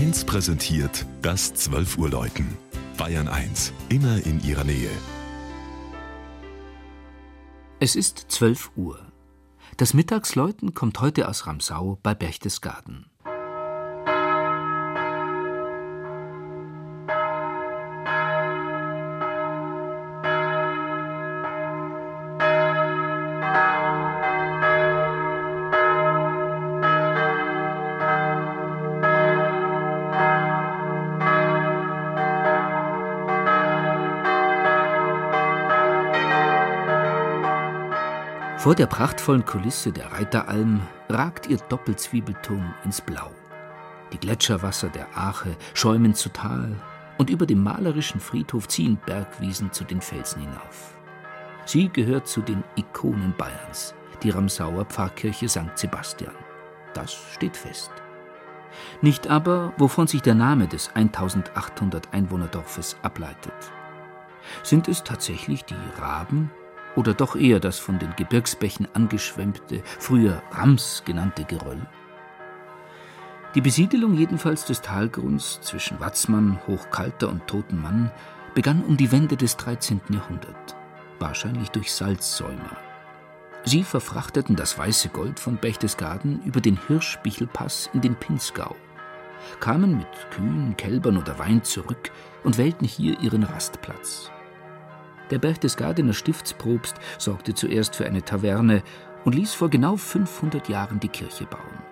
1 präsentiert das 12 Uhr Läuten. Bayern 1, immer in ihrer Nähe. Es ist 12 Uhr. Das Mittagsläuten kommt heute aus Ramsau bei Berchtesgaden. Vor der prachtvollen Kulisse der Reiteralm ragt ihr Doppelzwiebelturm ins Blau. Die Gletscherwasser der Ache schäumen zu Tal und über dem malerischen Friedhof ziehen Bergwiesen zu den Felsen hinauf. Sie gehört zu den Ikonen Bayerns, die Ramsauer Pfarrkirche St. Sebastian. Das steht fest. Nicht aber, wovon sich der Name des 1800 Einwohnerdorfes ableitet. Sind es tatsächlich die Raben, oder doch eher das von den Gebirgsbächen angeschwemmte, früher Rams genannte Geröll? Die Besiedelung jedenfalls des Talgrunds zwischen Watzmann, Hochkalter und Toten Mann begann um die Wende des 13. Jahrhunderts, wahrscheinlich durch Salzsäumer. Sie verfrachteten das weiße Gold von Berchtesgaden über den Hirschbichelpass in den Pinzgau, kamen mit Kühen, Kälbern oder Wein zurück und wählten hier ihren Rastplatz. Der Berchtesgadener Stiftsprobst sorgte zuerst für eine Taverne und ließ vor genau 500 Jahren die Kirche bauen.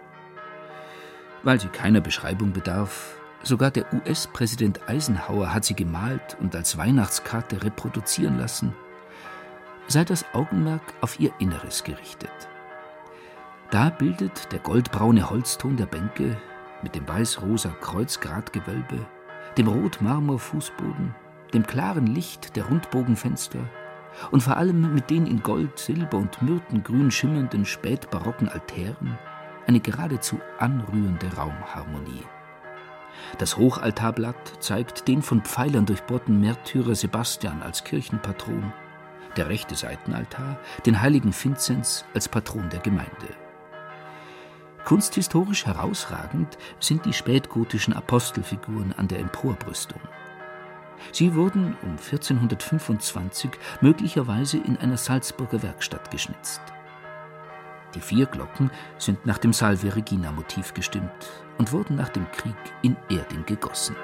Weil sie keiner Beschreibung bedarf, sogar der US-Präsident Eisenhower hat sie gemalt und als Weihnachtskarte reproduzieren lassen, sei das Augenmerk auf ihr Inneres gerichtet. Da bildet der goldbraune Holzton der Bänke mit dem weiß-rosa Kreuzgratgewölbe, dem rot-marmor-Fußboden dem klaren Licht der Rundbogenfenster und vor allem mit den in Gold, Silber und Myrtengrün schimmernden spätbarocken Altären eine geradezu anrührende Raumharmonie. Das Hochaltarblatt zeigt den von Pfeilern durchbohrten Märtyrer Sebastian als Kirchenpatron, der rechte Seitenaltar den heiligen Vinzenz als Patron der Gemeinde. Kunsthistorisch herausragend sind die spätgotischen Apostelfiguren an der Emporbrüstung. Sie wurden um 1425 möglicherweise in einer Salzburger Werkstatt geschnitzt. Die vier Glocken sind nach dem Salve Regina Motiv gestimmt und wurden nach dem Krieg in Erding gegossen.